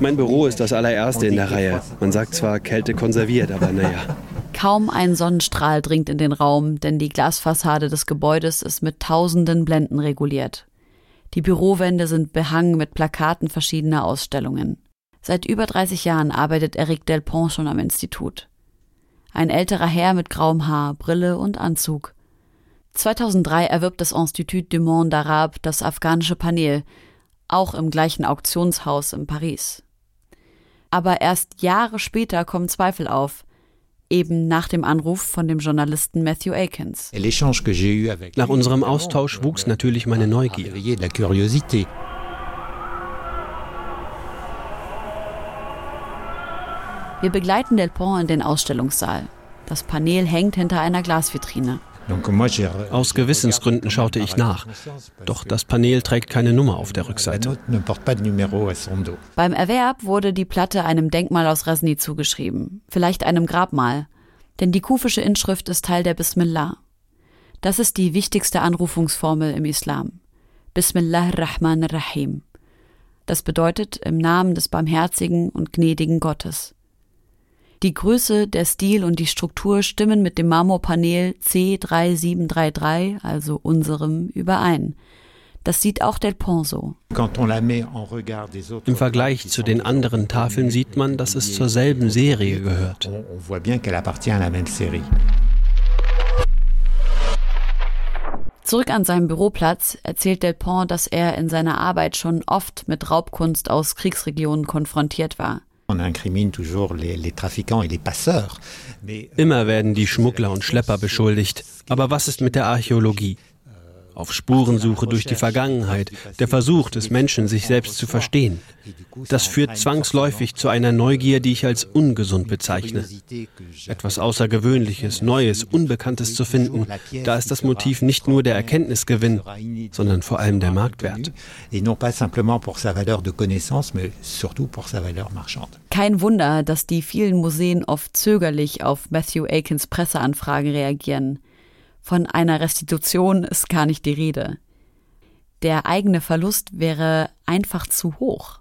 Mein Büro ist das allererste in der Reihe. Man sagt zwar Kälte konserviert, aber naja. Kaum ein Sonnenstrahl dringt in den Raum, denn die Glasfassade des Gebäudes ist mit tausenden Blenden reguliert. Die Bürowände sind behangen mit Plakaten verschiedener Ausstellungen. Seit über 30 Jahren arbeitet Eric Delpont schon am Institut. Ein älterer Herr mit grauem Haar, Brille und Anzug. 2003 erwirbt das Institut du Monde Arabe das afghanische Panel, auch im gleichen Auktionshaus in Paris. Aber erst Jahre später kommen Zweifel auf, eben nach dem Anruf von dem Journalisten Matthew Akins. Nach unserem Austausch wuchs natürlich meine Neugier. Wir begleiten Delpont in den Ausstellungssaal. Das Panel hängt hinter einer Glasvitrine. Aus Gewissensgründen schaute ich nach. Doch das Panel trägt keine Nummer auf der Rückseite. Beim Erwerb wurde die Platte einem Denkmal aus Rasni zugeschrieben, vielleicht einem Grabmal. Denn die kufische Inschrift ist Teil der Bismillah. Das ist die wichtigste Anrufungsformel im Islam. Bismillah Rahman Rahim. Das bedeutet im Namen des barmherzigen und gnädigen Gottes. Die Größe, der Stil und die Struktur stimmen mit dem Marmorpanel C3733, also unserem, überein. Das sieht auch Delpont so. Im Vergleich zu den anderen Tafeln sieht man, dass es zur selben Serie gehört. Zurück an seinem Büroplatz erzählt Delpont, dass er in seiner Arbeit schon oft mit Raubkunst aus Kriegsregionen konfrontiert war. Immer werden die Schmuggler und Schlepper beschuldigt. Aber was ist mit der Archäologie? Auf Spurensuche durch die Vergangenheit, der Versuch des Menschen, sich selbst zu verstehen. Das führt zwangsläufig zu einer Neugier, die ich als ungesund bezeichne. Etwas Außergewöhnliches, Neues, Unbekanntes zu finden, da ist das Motiv nicht nur der Erkenntnisgewinn, sondern vor allem der Marktwert. Kein Wunder, dass die vielen Museen oft zögerlich auf Matthew Akins Presseanfragen reagieren. Von einer Restitution ist gar nicht die Rede. Der eigene Verlust wäre einfach zu hoch.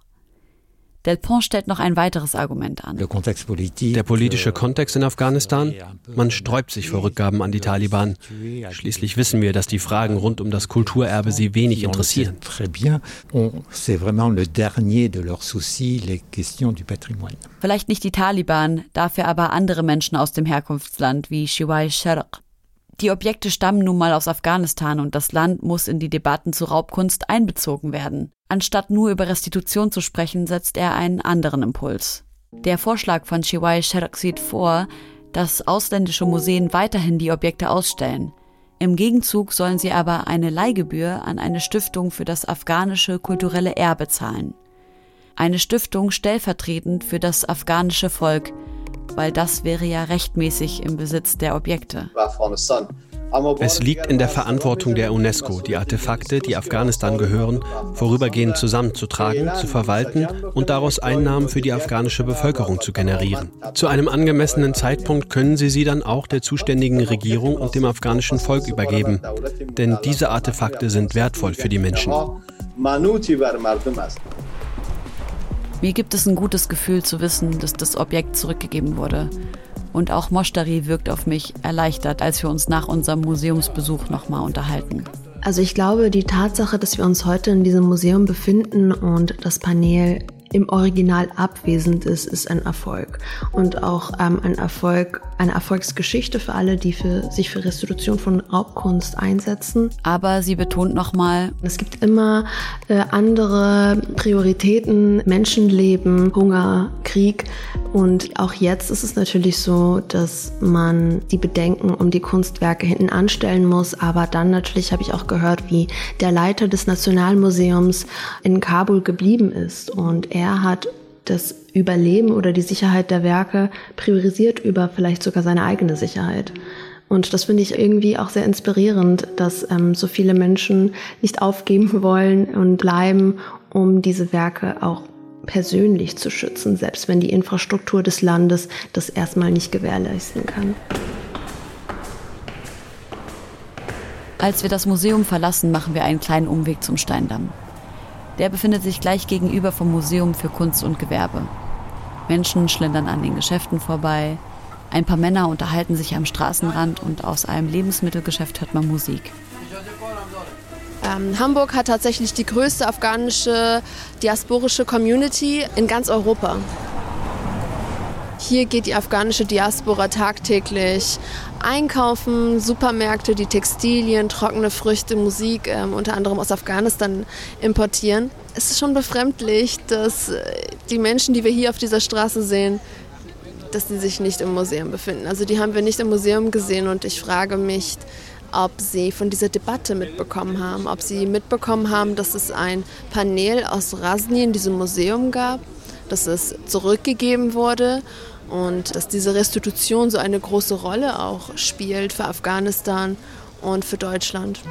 Delpont stellt noch ein weiteres Argument an. Der politische Kontext in Afghanistan? Man sträubt sich vor Rückgaben an die Taliban. Schließlich wissen wir, dass die Fragen rund um das Kulturerbe sie wenig interessieren. Vielleicht nicht die Taliban, dafür aber andere Menschen aus dem Herkunftsland wie Shiwai Sharq. Die Objekte stammen nun mal aus Afghanistan und das Land muss in die Debatten zu Raubkunst einbezogen werden. Anstatt nur über Restitution zu sprechen, setzt er einen anderen Impuls. Der Vorschlag von Shiwai Sharq sieht vor, dass ausländische Museen weiterhin die Objekte ausstellen. Im Gegenzug sollen sie aber eine Leihgebühr an eine Stiftung für das afghanische kulturelle Erbe zahlen. Eine Stiftung stellvertretend für das afghanische Volk, weil das wäre ja rechtmäßig im Besitz der Objekte. Es liegt in der Verantwortung der UNESCO, die Artefakte, die Afghanistan gehören, vorübergehend zusammenzutragen, zu verwalten und daraus Einnahmen für die afghanische Bevölkerung zu generieren. Zu einem angemessenen Zeitpunkt können sie sie dann auch der zuständigen Regierung und dem afghanischen Volk übergeben. Denn diese Artefakte sind wertvoll für die Menschen. Mir gibt es ein gutes Gefühl zu wissen, dass das Objekt zurückgegeben wurde. Und auch Moshtari wirkt auf mich erleichtert, als wir uns nach unserem Museumsbesuch nochmal unterhalten. Also ich glaube, die Tatsache, dass wir uns heute in diesem Museum befinden und das Panel im Original abwesend ist, ist ein Erfolg. Und auch ähm, ein Erfolg, eine Erfolgsgeschichte für alle, die für, sich für Restitution von Raubkunst einsetzen. Aber sie betont nochmal, es gibt immer äh, andere Prioritäten, Menschenleben, Hunger, Krieg. Und auch jetzt ist es natürlich so, dass man die Bedenken um die Kunstwerke hinten anstellen muss. Aber dann natürlich habe ich auch gehört, wie der Leiter des Nationalmuseums in Kabul geblieben ist und er hat das Überleben oder die Sicherheit der Werke priorisiert über vielleicht sogar seine eigene Sicherheit. Und das finde ich irgendwie auch sehr inspirierend, dass ähm, so viele Menschen nicht aufgeben wollen und bleiben, um diese Werke auch persönlich zu schützen, selbst wenn die Infrastruktur des Landes das erstmal nicht gewährleisten kann. Als wir das Museum verlassen, machen wir einen kleinen Umweg zum Steindamm. Der befindet sich gleich gegenüber vom Museum für Kunst und Gewerbe. Menschen schlendern an den Geschäften vorbei, ein paar Männer unterhalten sich am Straßenrand und aus einem Lebensmittelgeschäft hört man Musik. Ähm, Hamburg hat tatsächlich die größte afghanische diasporische Community in ganz Europa. Hier geht die afghanische Diaspora tagtäglich einkaufen, Supermärkte, die Textilien, trockene Früchte, Musik äh, unter anderem aus Afghanistan importieren. Es ist schon befremdlich, dass äh, die Menschen, die wir hier auf dieser Straße sehen, dass sie sich nicht im Museum befinden. Also die haben wir nicht im Museum gesehen und ich frage mich, ob sie von dieser Debatte mitbekommen haben, ob sie mitbekommen haben, dass es ein Panel aus Rasni in diesem Museum gab, dass es zurückgegeben wurde und dass diese Restitution so eine große Rolle auch spielt für Afghanistan und für Deutschland.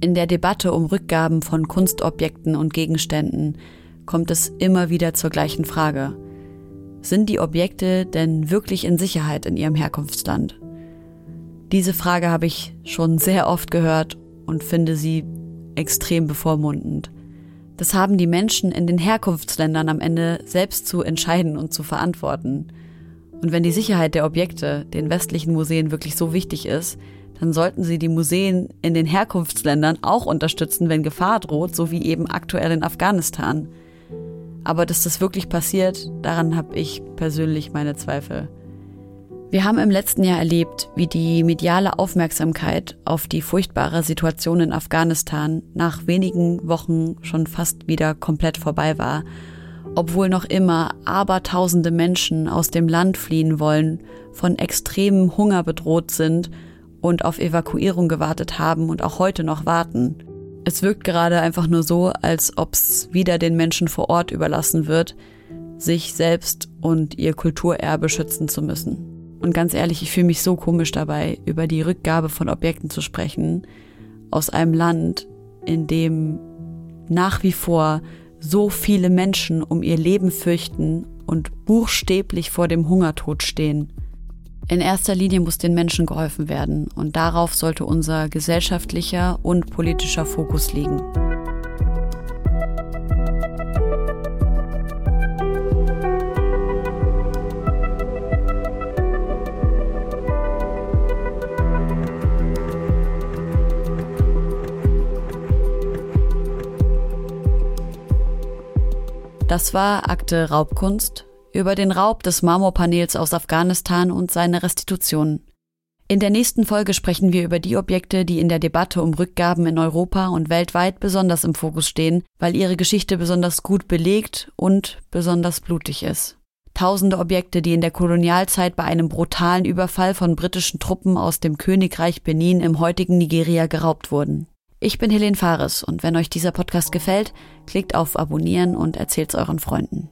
In der Debatte um Rückgaben von Kunstobjekten und Gegenständen kommt es immer wieder zur gleichen Frage. Sind die Objekte denn wirklich in Sicherheit in ihrem Herkunftsland? Diese Frage habe ich schon sehr oft gehört und finde sie extrem bevormundend. Das haben die Menschen in den Herkunftsländern am Ende selbst zu entscheiden und zu verantworten. Und wenn die Sicherheit der Objekte den westlichen Museen wirklich so wichtig ist, dann sollten sie die Museen in den Herkunftsländern auch unterstützen, wenn Gefahr droht, so wie eben aktuell in Afghanistan. Aber dass das wirklich passiert, daran habe ich persönlich meine Zweifel. Wir haben im letzten Jahr erlebt, wie die mediale Aufmerksamkeit auf die furchtbare Situation in Afghanistan nach wenigen Wochen schon fast wieder komplett vorbei war, obwohl noch immer abertausende Menschen aus dem Land fliehen wollen, von extremem Hunger bedroht sind und auf Evakuierung gewartet haben und auch heute noch warten. Es wirkt gerade einfach nur so, als ob es wieder den Menschen vor Ort überlassen wird, sich selbst und ihr Kulturerbe schützen zu müssen. Und ganz ehrlich, ich fühle mich so komisch dabei, über die Rückgabe von Objekten zu sprechen, aus einem Land, in dem nach wie vor so viele Menschen um ihr Leben fürchten und buchstäblich vor dem Hungertod stehen. In erster Linie muss den Menschen geholfen werden und darauf sollte unser gesellschaftlicher und politischer Fokus liegen. Das war Akte Raubkunst über den Raub des Marmorpanels aus Afghanistan und seine Restitution. In der nächsten Folge sprechen wir über die Objekte, die in der Debatte um Rückgaben in Europa und weltweit besonders im Fokus stehen, weil ihre Geschichte besonders gut belegt und besonders blutig ist. Tausende Objekte, die in der Kolonialzeit bei einem brutalen Überfall von britischen Truppen aus dem Königreich Benin im heutigen Nigeria geraubt wurden. Ich bin Helene Fares und wenn euch dieser Podcast gefällt, klickt auf Abonnieren und erzählt's euren Freunden.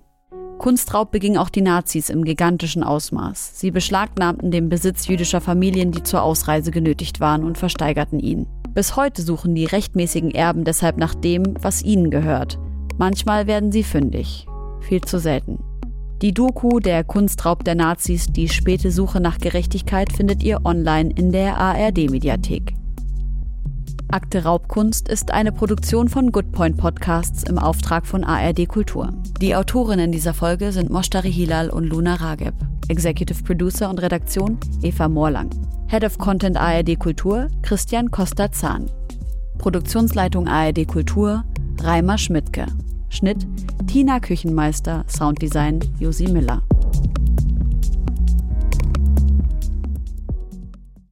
Kunstraub beging auch die Nazis im gigantischen Ausmaß. Sie beschlagnahmten den Besitz jüdischer Familien, die zur Ausreise genötigt waren, und versteigerten ihn. Bis heute suchen die rechtmäßigen Erben deshalb nach dem, was ihnen gehört. Manchmal werden sie fündig. Viel zu selten. Die Doku Der Kunstraub der Nazis, die späte Suche nach Gerechtigkeit findet ihr online in der ARD-Mediathek. Akte Raubkunst ist eine Produktion von Goodpoint Podcasts im Auftrag von ARD Kultur. Die Autorinnen dieser Folge sind Moshtari Hilal und Luna Rageb. Executive Producer und Redaktion Eva Morlang. Head of Content ARD Kultur Christian Costa-Zahn. Produktionsleitung ARD Kultur Reimer Schmidtke. Schnitt Tina Küchenmeister, Sounddesign Josi Miller.